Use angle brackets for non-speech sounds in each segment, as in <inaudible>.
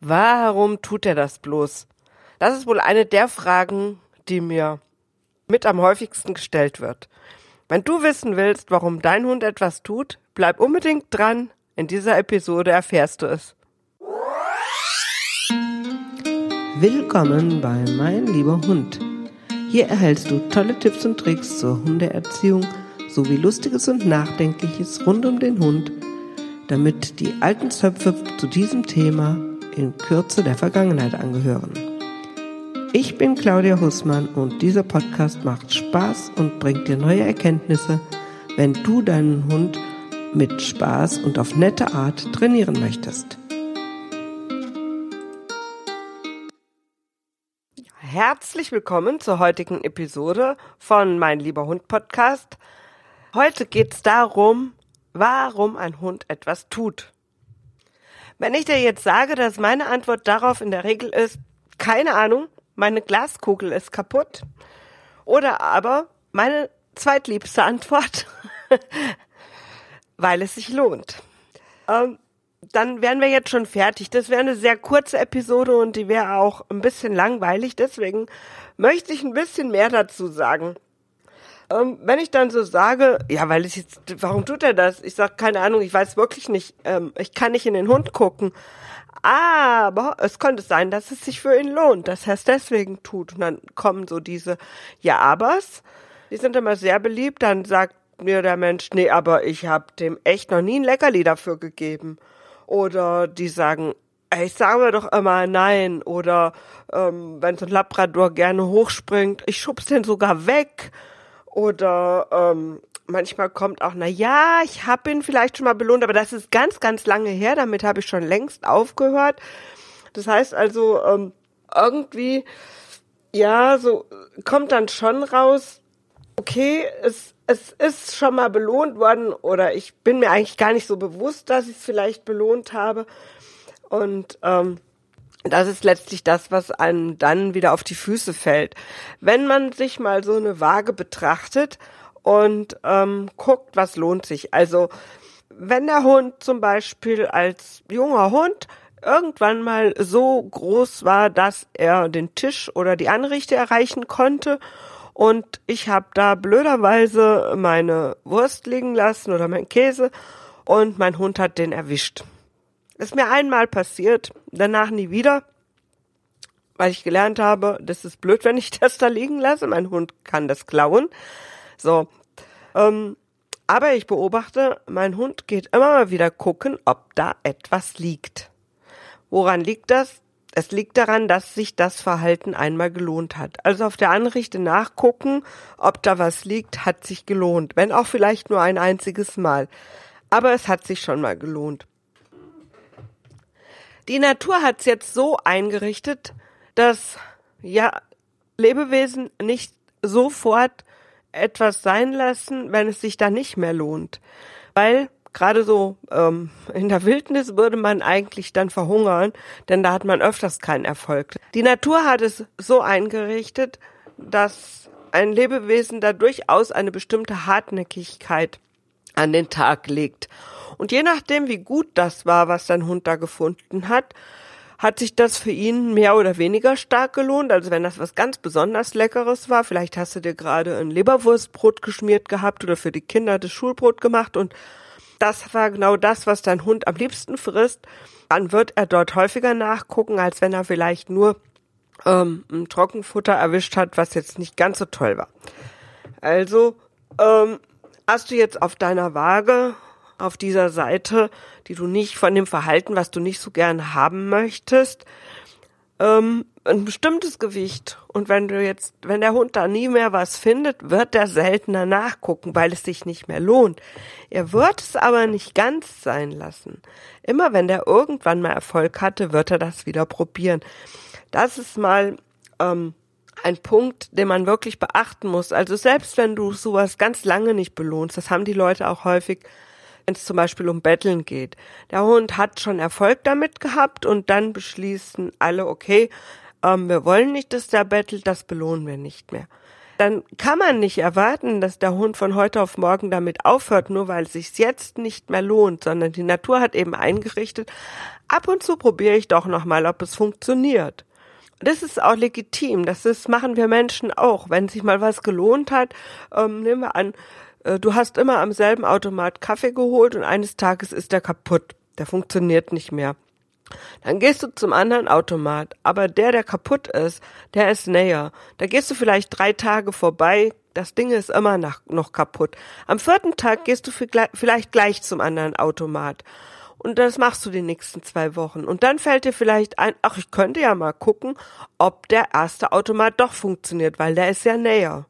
Warum tut er das bloß? Das ist wohl eine der Fragen, die mir mit am häufigsten gestellt wird. Wenn du wissen willst, warum dein Hund etwas tut, bleib unbedingt dran. In dieser Episode erfährst du es. Willkommen bei Mein lieber Hund. Hier erhältst du tolle Tipps und Tricks zur Hundeerziehung sowie Lustiges und Nachdenkliches rund um den Hund, damit die alten Zöpfe zu diesem Thema in Kürze der Vergangenheit angehören. Ich bin Claudia Hussmann und dieser Podcast macht Spaß und bringt dir neue Erkenntnisse, wenn du deinen Hund mit Spaß und auf nette Art trainieren möchtest. Herzlich willkommen zur heutigen Episode von Mein lieber Hund Podcast. Heute geht es darum, warum ein Hund etwas tut. Wenn ich dir jetzt sage, dass meine Antwort darauf in der Regel ist, keine Ahnung, meine Glaskugel ist kaputt, oder aber meine zweitliebste Antwort, <laughs> weil es sich lohnt. Ähm, dann wären wir jetzt schon fertig. Das wäre eine sehr kurze Episode und die wäre auch ein bisschen langweilig. Deswegen möchte ich ein bisschen mehr dazu sagen. Ähm, wenn ich dann so sage, ja, weil es jetzt, warum tut er das? Ich sage, keine Ahnung, ich weiß wirklich nicht. Ähm, ich kann nicht in den Hund gucken. Aber es könnte sein, dass es sich für ihn lohnt, dass er es deswegen tut. Und dann kommen so diese Ja-Abers, die sind immer sehr beliebt. Dann sagt mir der Mensch, nee, aber ich habe dem echt noch nie ein Leckerli dafür gegeben. Oder die sagen, ich sage doch immer nein. Oder ähm, wenn so ein Labrador gerne hochspringt, ich schub's den sogar weg. Oder ähm, manchmal kommt auch, na ja, ich habe ihn vielleicht schon mal belohnt, aber das ist ganz, ganz lange her. Damit habe ich schon längst aufgehört. Das heißt also, ähm, irgendwie, ja, so kommt dann schon raus, okay, es, es ist schon mal belohnt worden oder ich bin mir eigentlich gar nicht so bewusst, dass ich es vielleicht belohnt habe. Und ähm, das ist letztlich das, was einem dann wieder auf die Füße fällt. Wenn man sich mal so eine Waage betrachtet und ähm, guckt, was lohnt sich. Also wenn der Hund zum Beispiel als junger Hund irgendwann mal so groß war, dass er den Tisch oder die Anrichte erreichen konnte und ich habe da blöderweise meine Wurst liegen lassen oder mein Käse und mein Hund hat den erwischt. Ist mir einmal passiert, danach nie wieder, weil ich gelernt habe, das ist blöd, wenn ich <laughs> das da liegen lasse. Mein Hund kann das klauen. So. Ähm, aber ich beobachte, mein Hund geht immer mal wieder gucken, ob da etwas liegt. Woran liegt das? Es liegt daran, dass sich das Verhalten einmal gelohnt hat. Also auf der Anrichte nachgucken, ob da was liegt, hat sich gelohnt. Wenn auch vielleicht nur ein einziges Mal. Aber es hat sich schon mal gelohnt. Die Natur hat es jetzt so eingerichtet, dass ja Lebewesen nicht sofort etwas sein lassen, wenn es sich da nicht mehr lohnt. Weil gerade so ähm, in der Wildnis würde man eigentlich dann verhungern, denn da hat man öfters keinen Erfolg. Die Natur hat es so eingerichtet, dass ein Lebewesen da durchaus eine bestimmte Hartnäckigkeit an den Tag legt. Und je nachdem, wie gut das war, was dein Hund da gefunden hat, hat sich das für ihn mehr oder weniger stark gelohnt. Also wenn das was ganz besonders Leckeres war, vielleicht hast du dir gerade ein Leberwurstbrot geschmiert gehabt oder für die Kinder das Schulbrot gemacht und das war genau das, was dein Hund am liebsten frisst, dann wird er dort häufiger nachgucken, als wenn er vielleicht nur ähm, ein Trockenfutter erwischt hat, was jetzt nicht ganz so toll war. Also ähm, hast du jetzt auf deiner Waage auf dieser Seite, die du nicht von dem Verhalten, was du nicht so gern haben möchtest, ähm, ein bestimmtes Gewicht. Und wenn du jetzt, wenn der Hund da nie mehr was findet, wird er seltener nachgucken, weil es sich nicht mehr lohnt. Er wird es aber nicht ganz sein lassen. Immer wenn der irgendwann mal Erfolg hatte, wird er das wieder probieren. Das ist mal ähm, ein Punkt, den man wirklich beachten muss. Also selbst wenn du sowas ganz lange nicht belohnst, das haben die Leute auch häufig, wenn es zum Beispiel um Betteln geht. Der Hund hat schon Erfolg damit gehabt und dann beschließen alle, okay, ähm, wir wollen nicht, dass der bettelt, das belohnen wir nicht mehr. dann kann man nicht erwarten, dass der Hund von heute auf morgen damit aufhört, nur weil es sich jetzt nicht mehr lohnt, sondern die Natur hat eben eingerichtet, ab und zu probiere ich doch nochmal, ob es funktioniert. Das ist auch legitim, das ist, machen wir Menschen auch. Wenn sich mal was gelohnt hat, ähm, nehmen wir an, äh, du hast immer am selben Automat Kaffee geholt und eines Tages ist der kaputt. Der funktioniert nicht mehr. Dann gehst du zum anderen Automat, aber der, der kaputt ist, der ist näher. Da gehst du vielleicht drei Tage vorbei, das Ding ist immer noch kaputt. Am vierten Tag gehst du vielleicht gleich zum anderen Automat. Und das machst du die nächsten zwei Wochen. Und dann fällt dir vielleicht ein, ach, ich könnte ja mal gucken, ob der erste Automat doch funktioniert, weil der ist ja näher.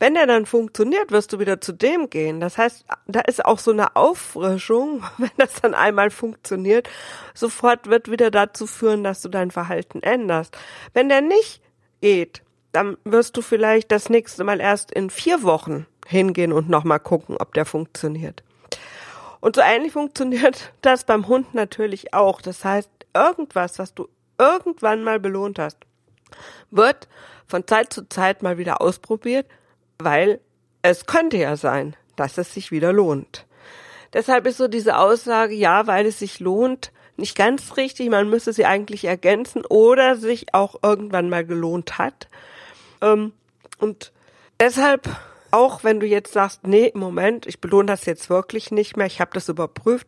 Wenn der dann funktioniert, wirst du wieder zu dem gehen. Das heißt, da ist auch so eine Auffrischung, <laughs> wenn das dann einmal funktioniert, sofort wird wieder dazu führen, dass du dein Verhalten änderst. Wenn der nicht geht, dann wirst du vielleicht das nächste Mal erst in vier Wochen hingehen und nochmal gucken, ob der funktioniert. Und so ähnlich funktioniert <laughs> das beim Hund natürlich auch. Das heißt, irgendwas, was du irgendwann mal belohnt hast, wird von Zeit zu Zeit mal wieder ausprobiert weil es könnte ja sein, dass es sich wieder lohnt. Deshalb ist so diese Aussage, ja, weil es sich lohnt, nicht ganz richtig. Man müsste sie eigentlich ergänzen oder sich auch irgendwann mal gelohnt hat. Ähm, und deshalb, auch wenn du jetzt sagst, nee, Moment, ich belohne das jetzt wirklich nicht mehr, ich habe das überprüft,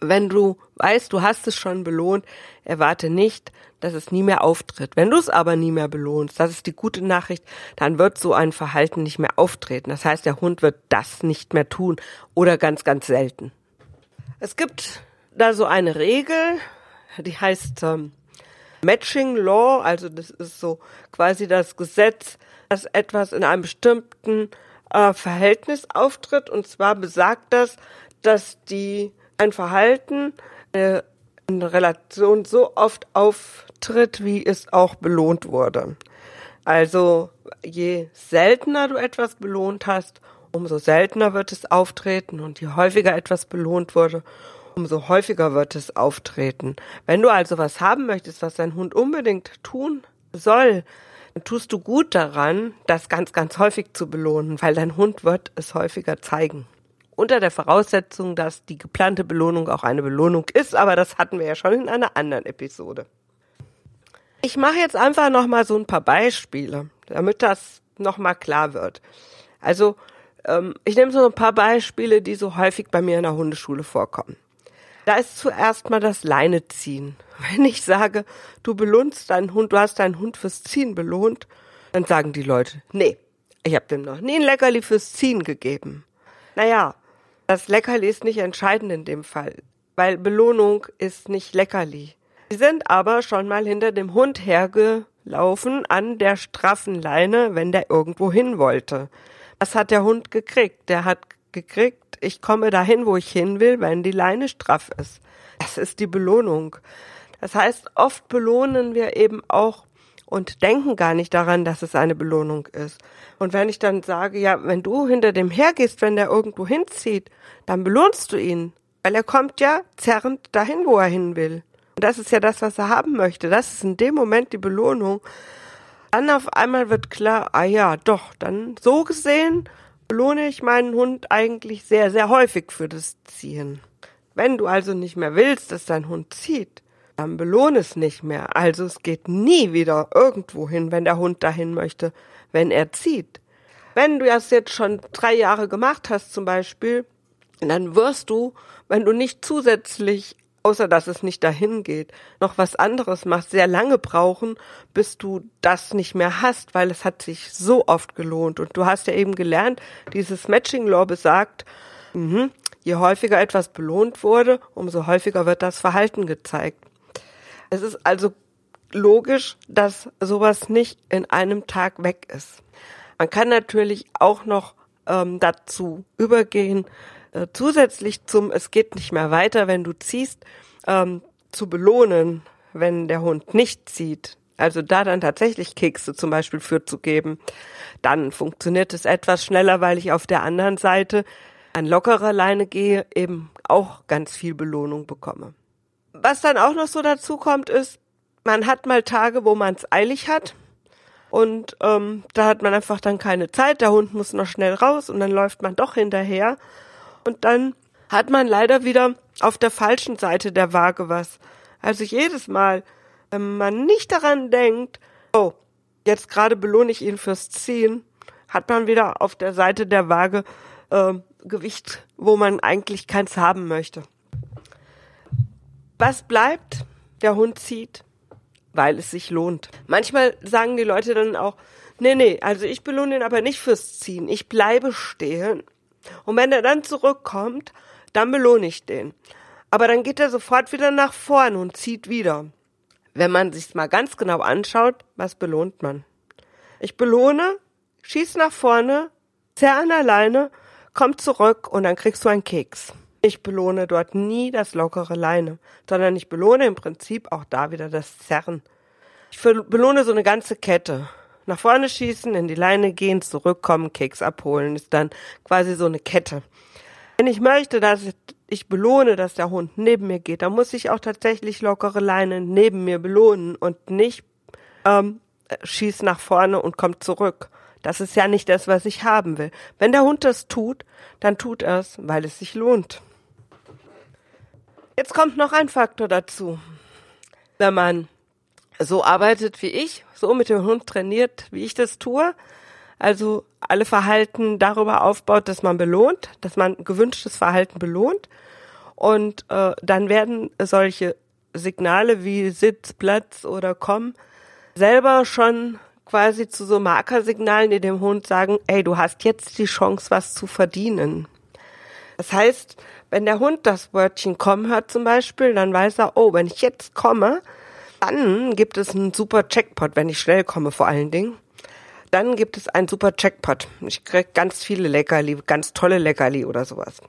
wenn du weißt, du hast es schon belohnt, erwarte nicht, dass es nie mehr auftritt. Wenn du es aber nie mehr belohnst, das ist die gute Nachricht, dann wird so ein Verhalten nicht mehr auftreten. Das heißt, der Hund wird das nicht mehr tun oder ganz, ganz selten. Es gibt da so eine Regel, die heißt ähm, Matching Law, also das ist so quasi das Gesetz, dass etwas in einem bestimmten äh, Verhältnis auftritt. Und zwar besagt das, dass die ein Verhalten äh, in Relation so oft auftritt, wie es auch belohnt wurde. Also je seltener du etwas belohnt hast, umso seltener wird es auftreten und je häufiger etwas belohnt wurde, umso häufiger wird es auftreten. Wenn du also was haben möchtest, was dein Hund unbedingt tun soll, dann tust du gut daran, das ganz, ganz häufig zu belohnen, weil dein Hund wird es häufiger zeigen unter der Voraussetzung, dass die geplante Belohnung auch eine Belohnung ist, aber das hatten wir ja schon in einer anderen Episode. Ich mache jetzt einfach noch mal so ein paar Beispiele, damit das noch mal klar wird. Also ähm, ich nehme so ein paar Beispiele, die so häufig bei mir in der Hundeschule vorkommen. Da ist zuerst mal das Leine ziehen. <laughs> Wenn ich sage, du belohnst deinen Hund, du hast deinen Hund fürs Ziehen belohnt, dann sagen die Leute, nee, ich habe dem noch nie ein Leckerli fürs Ziehen gegeben. Naja, das Leckerli ist nicht entscheidend in dem Fall, weil Belohnung ist nicht Leckerli. Sie sind aber schon mal hinter dem Hund hergelaufen an der straffen Leine, wenn der irgendwo hin wollte. Was hat der Hund gekriegt? Der hat gekriegt, ich komme dahin, wo ich hin will, wenn die Leine straff ist. Das ist die Belohnung. Das heißt, oft belohnen wir eben auch und denken gar nicht daran, dass es eine Belohnung ist. Und wenn ich dann sage, ja, wenn du hinter dem hergehst, wenn der irgendwo hinzieht, dann belohnst du ihn, weil er kommt ja zerrend dahin, wo er hin will. Und das ist ja das, was er haben möchte. Das ist in dem Moment die Belohnung. Dann auf einmal wird klar, ah ja, doch, dann so gesehen belohne ich meinen Hund eigentlich sehr, sehr häufig für das Ziehen. Wenn du also nicht mehr willst, dass dein Hund zieht, dann belohne es nicht mehr. Also es geht nie wieder irgendwo hin, wenn der Hund dahin möchte, wenn er zieht. Wenn du das jetzt schon drei Jahre gemacht hast zum Beispiel, dann wirst du, wenn du nicht zusätzlich, außer dass es nicht dahin geht, noch was anderes machst, sehr lange brauchen, bis du das nicht mehr hast, weil es hat sich so oft gelohnt. Und du hast ja eben gelernt, dieses Matching Law besagt, mh, je häufiger etwas belohnt wurde, umso häufiger wird das Verhalten gezeigt. Es ist also logisch, dass sowas nicht in einem Tag weg ist. Man kann natürlich auch noch ähm, dazu übergehen, äh, zusätzlich zum Es geht nicht mehr weiter, wenn du ziehst, ähm, zu belohnen, wenn der Hund nicht zieht. Also da dann tatsächlich Kekse zum Beispiel für zu geben, dann funktioniert es etwas schneller, weil ich auf der anderen Seite an lockerer Leine gehe, eben auch ganz viel Belohnung bekomme. Was dann auch noch so dazu kommt, ist, man hat mal Tage, wo man es eilig hat. Und ähm, da hat man einfach dann keine Zeit, der Hund muss noch schnell raus und dann läuft man doch hinterher. Und dann hat man leider wieder auf der falschen Seite der Waage was. Also jedes Mal, wenn man nicht daran denkt, oh, jetzt gerade belohne ich ihn fürs Ziehen, hat man wieder auf der Seite der Waage äh, Gewicht, wo man eigentlich keins haben möchte. Was bleibt? Der Hund zieht, weil es sich lohnt. Manchmal sagen die Leute dann auch, nee, nee, also ich belohne ihn aber nicht fürs Ziehen. Ich bleibe stehen. Und wenn er dann zurückkommt, dann belohne ich den. Aber dann geht er sofort wieder nach vorne und zieht wieder. Wenn man sich's mal ganz genau anschaut, was belohnt man? Ich belohne, schieß nach vorne, zerr an der Leine, komm zurück und dann kriegst du einen Keks. Ich belohne dort nie das lockere Leine, sondern ich belohne im Prinzip auch da wieder das Zerren. Ich belohne so eine ganze Kette. Nach vorne schießen, in die Leine gehen, zurückkommen, Keks abholen, ist dann quasi so eine Kette. Wenn ich möchte, dass ich belohne, dass der Hund neben mir geht, dann muss ich auch tatsächlich lockere Leine neben mir belohnen und nicht ähm, schieß nach vorne und kommt zurück. Das ist ja nicht das, was ich haben will. Wenn der Hund das tut, dann tut er es, weil es sich lohnt. Jetzt kommt noch ein Faktor dazu. Wenn man so arbeitet wie ich, so mit dem Hund trainiert, wie ich das tue, also alle Verhalten darüber aufbaut, dass man belohnt, dass man gewünschtes Verhalten belohnt und äh, dann werden solche Signale wie Sitz, Platz oder Komm selber schon quasi zu so Markersignalen, die dem Hund sagen, ey, du hast jetzt die Chance, was zu verdienen. Das heißt, wenn der Hund das Wörtchen kommen hört zum Beispiel, dann weiß er, oh, wenn ich jetzt komme, dann gibt es einen super Checkpot, wenn ich schnell komme vor allen Dingen. Dann gibt es einen super Checkpot. Ich krieg ganz viele Leckerli, ganz tolle Leckerli oder sowas.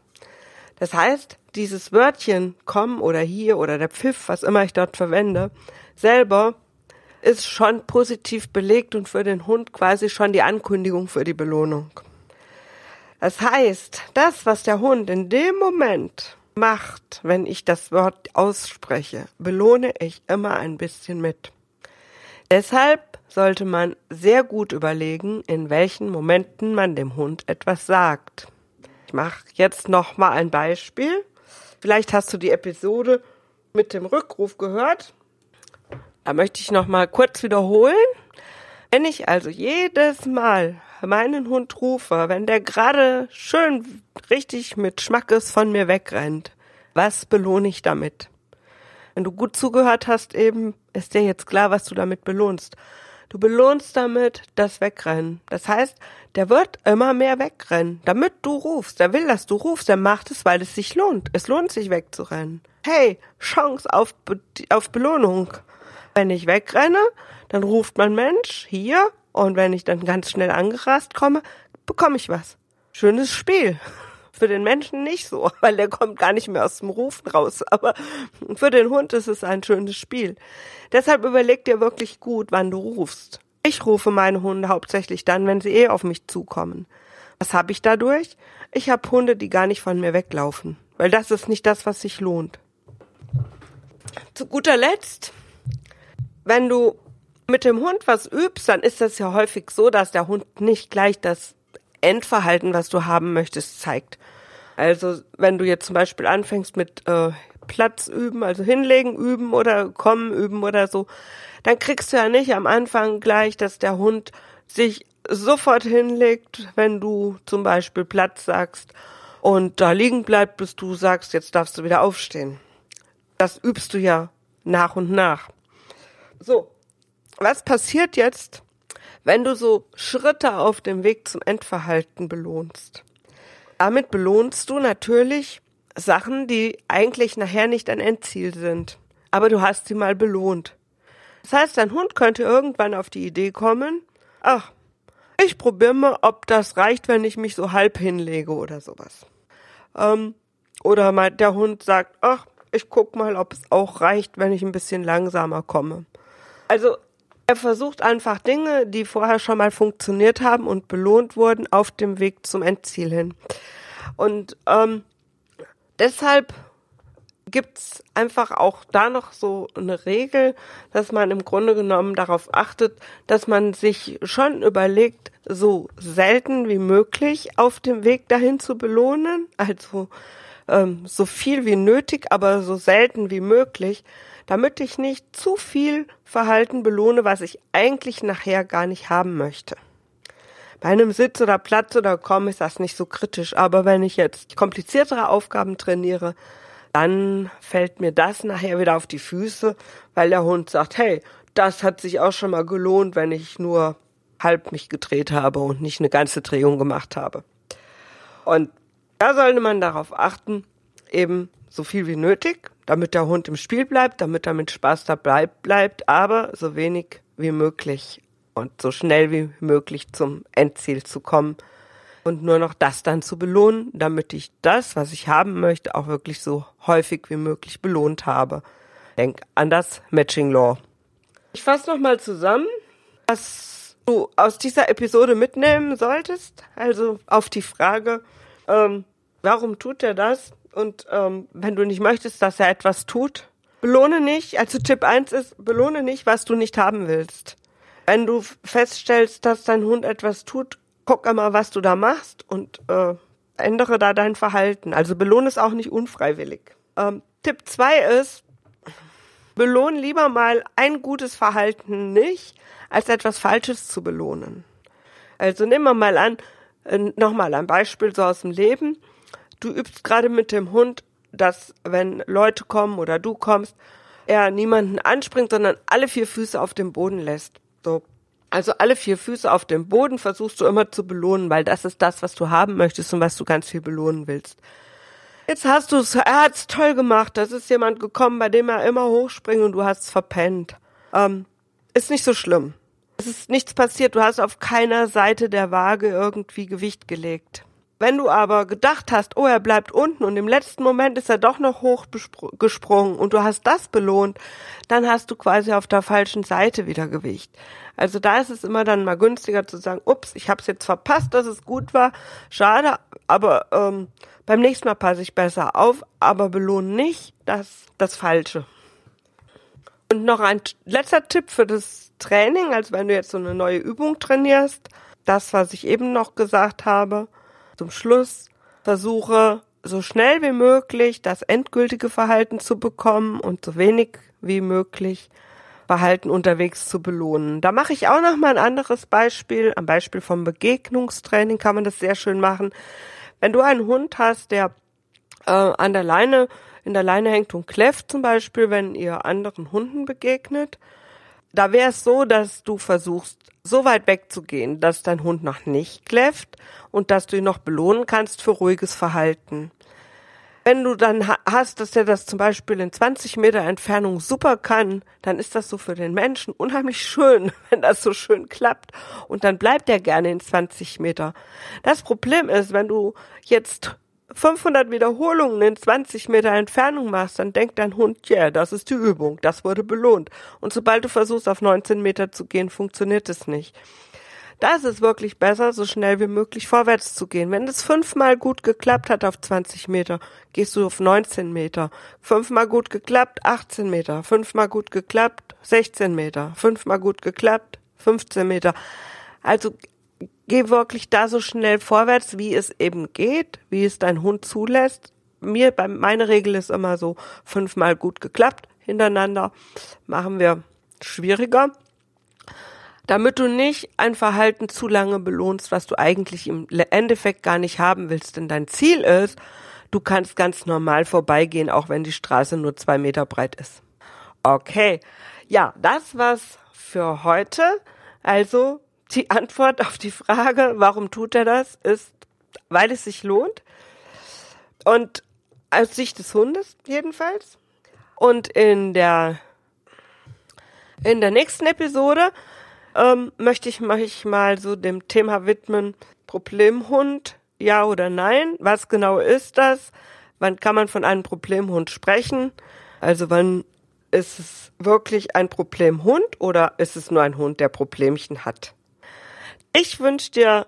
Das heißt, dieses Wörtchen komm oder hier oder der Pfiff, was immer ich dort verwende, selber ist schon positiv belegt und für den Hund quasi schon die Ankündigung für die Belohnung. Das heißt, das, was der Hund in dem Moment macht, wenn ich das Wort ausspreche, belohne ich immer ein bisschen mit. Deshalb sollte man sehr gut überlegen, in welchen Momenten man dem Hund etwas sagt. Ich mache jetzt noch mal ein Beispiel. Vielleicht hast du die Episode mit dem Rückruf gehört. Da möchte ich noch mal kurz wiederholen. Wenn ich also jedes Mal meinen Hund rufe, wenn der gerade schön richtig mit Schmackes von mir wegrennt, was belohne ich damit? Wenn du gut zugehört hast, eben ist dir jetzt klar, was du damit belohnst. Du belohnst damit das Wegrennen. Das heißt, der wird immer mehr wegrennen, damit du rufst. Der will, dass du rufst. Der macht es, weil es sich lohnt. Es lohnt sich wegzurennen. Hey, Chance auf, Be auf Belohnung. Wenn ich wegrenne, dann ruft mein Mensch hier und wenn ich dann ganz schnell angerast komme, bekomme ich was. Schönes Spiel. <laughs> Für den Menschen nicht so, <laughs> weil der kommt gar nicht mehr aus dem Rufen raus. Aber <laughs> für den Hund ist es ein schönes Spiel. Deshalb überleg dir wirklich gut, wann du rufst. Ich rufe meine Hunde hauptsächlich dann, wenn sie eh auf mich zukommen. Was habe ich dadurch? Ich habe Hunde, die gar nicht von mir weglaufen, weil das ist nicht das, was sich lohnt. Zu guter Letzt, wenn du mit dem Hund was übst, dann ist das ja häufig so, dass der Hund nicht gleich das Endverhalten, was du haben möchtest, zeigt. Also wenn du jetzt zum Beispiel anfängst mit äh, Platz üben, also hinlegen üben oder kommen üben oder so, dann kriegst du ja nicht am Anfang gleich, dass der Hund sich sofort hinlegt, wenn du zum Beispiel Platz sagst und da liegen bleibt, bis du sagst, jetzt darfst du wieder aufstehen. Das übst du ja nach und nach. So, was passiert jetzt, wenn du so Schritte auf dem Weg zum Endverhalten belohnst? Damit belohnst du natürlich Sachen, die eigentlich nachher nicht ein Endziel sind. Aber du hast sie mal belohnt. Das heißt, dein Hund könnte irgendwann auf die Idee kommen, ach, ich probiere mal, ob das reicht, wenn ich mich so halb hinlege oder sowas. Ähm, oder mal der Hund sagt, ach, ich guck mal, ob es auch reicht, wenn ich ein bisschen langsamer komme. Also er versucht einfach Dinge, die vorher schon mal funktioniert haben und belohnt wurden, auf dem Weg zum Endziel hin. Und ähm, deshalb gibt's einfach auch da noch so eine Regel, dass man im Grunde genommen darauf achtet, dass man sich schon überlegt, so selten wie möglich auf dem Weg dahin zu belohnen, also ähm, so viel wie nötig, aber so selten wie möglich, damit ich nicht zu viel Verhalten belohne, was ich eigentlich nachher gar nicht haben möchte. Bei einem Sitz oder Platz oder Komm ist das nicht so kritisch, aber wenn ich jetzt kompliziertere Aufgaben trainiere, dann fällt mir das nachher wieder auf die Füße, weil der Hund sagt, hey, das hat sich auch schon mal gelohnt, wenn ich nur halb mich gedreht habe und nicht eine ganze Drehung gemacht habe. Und da sollte man darauf achten, eben so viel wie nötig, damit der Hund im Spiel bleibt, damit er mit Spaß dabei bleibt, aber so wenig wie möglich und so schnell wie möglich zum Endziel zu kommen und nur noch das dann zu belohnen, damit ich das, was ich haben möchte, auch wirklich so häufig wie möglich belohnt habe. Denk an das Matching Law. Ich fasse nochmal zusammen, was du aus dieser Episode mitnehmen solltest. Also auf die Frage, ähm, warum tut er das? Und ähm, wenn du nicht möchtest, dass er etwas tut, belohne nicht. Also Tipp 1 ist, belohne nicht, was du nicht haben willst. Wenn du feststellst, dass dein Hund etwas tut, guck einmal, was du da machst und äh, ändere da dein Verhalten. Also belohne es auch nicht unfreiwillig. Ähm, Tipp zwei ist, belohne lieber mal ein gutes Verhalten nicht, als etwas Falsches zu belohnen. Also nehmen wir mal an, nochmal ein Beispiel so aus dem Leben. Du übst gerade mit dem Hund, dass wenn Leute kommen oder du kommst, er niemanden anspringt, sondern alle vier Füße auf dem Boden lässt. So, also alle vier Füße auf dem Boden versuchst du immer zu belohnen, weil das ist das, was du haben möchtest und was du ganz viel belohnen willst. Jetzt hast du es, er hat's toll gemacht. Das ist jemand gekommen, bei dem er immer hochspringt und du hast es verpennt. Ähm, ist nicht so schlimm. Es ist nichts passiert. Du hast auf keiner Seite der Waage irgendwie Gewicht gelegt. Wenn du aber gedacht hast, oh, er bleibt unten und im letzten Moment ist er doch noch hochgesprungen und du hast das belohnt, dann hast du quasi auf der falschen Seite wieder Gewicht. Also da ist es immer dann mal günstiger zu sagen, ups, ich habe es jetzt verpasst, dass es gut war, schade, aber ähm, beim nächsten Mal passe ich besser auf, aber belohne nicht das, das Falsche. Und noch ein letzter Tipp für das Training, also wenn du jetzt so eine neue Übung trainierst, das, was ich eben noch gesagt habe, zum Schluss versuche so schnell wie möglich das endgültige Verhalten zu bekommen und so wenig wie möglich Verhalten unterwegs zu belohnen. Da mache ich auch noch mal ein anderes Beispiel. Am Beispiel vom Begegnungstraining kann man das sehr schön machen. Wenn du einen Hund hast, der äh, an der Leine, in der Leine hängt und kläfft zum Beispiel, wenn ihr anderen Hunden begegnet, da wäre es so, dass du versuchst, so weit wegzugehen, dass dein Hund noch nicht kläfft und dass du ihn noch belohnen kannst für ruhiges Verhalten. Wenn du dann hast, dass der das zum Beispiel in 20 Meter Entfernung super kann, dann ist das so für den Menschen unheimlich schön, <laughs> wenn das so schön klappt. Und dann bleibt er gerne in 20 Meter. Das Problem ist, wenn du jetzt 500 Wiederholungen in 20 Meter Entfernung machst, dann denkt dein Hund, ja, yeah, das ist die Übung, das wurde belohnt. Und sobald du versuchst, auf 19 Meter zu gehen, funktioniert es nicht. Da ist es wirklich besser, so schnell wie möglich vorwärts zu gehen. Wenn es fünfmal gut geklappt hat auf 20 Meter, gehst du auf 19 Meter. Fünfmal gut geklappt, 18 Meter. Fünfmal gut geklappt, 16 Meter. Fünfmal gut geklappt, 15 Meter. Also geh wirklich da so schnell vorwärts, wie es eben geht, wie es dein Hund zulässt. Mir, meine Regel ist immer so fünfmal gut geklappt hintereinander. Machen wir schwieriger. Damit du nicht ein Verhalten zu lange belohnst, was du eigentlich im Endeffekt gar nicht haben willst. Denn dein Ziel ist, du kannst ganz normal vorbeigehen, auch wenn die Straße nur zwei Meter breit ist. Okay. Ja, das war's für heute. Also die Antwort auf die Frage, warum tut er das, ist, weil es sich lohnt. Und aus Sicht des Hundes jedenfalls. Und in der, in der nächsten Episode ähm, möchte ich mich mal so dem Thema widmen, Problemhund, ja oder nein? Was genau ist das? Wann kann man von einem Problemhund sprechen? Also wann ist es wirklich ein Problemhund oder ist es nur ein Hund, der Problemchen hat? Ich wünsche dir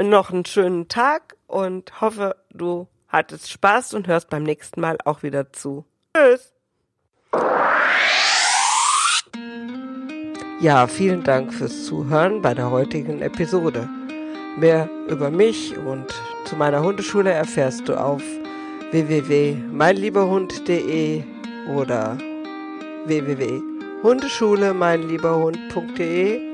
noch einen schönen Tag und hoffe, du hattest Spaß und hörst beim nächsten Mal auch wieder zu. Tschüss. Ja, vielen Dank fürs Zuhören bei der heutigen Episode. Mehr über mich und zu meiner Hundeschule erfährst du auf www.meinlieberhund.de oder www.hundeschule-meinlieberhund.de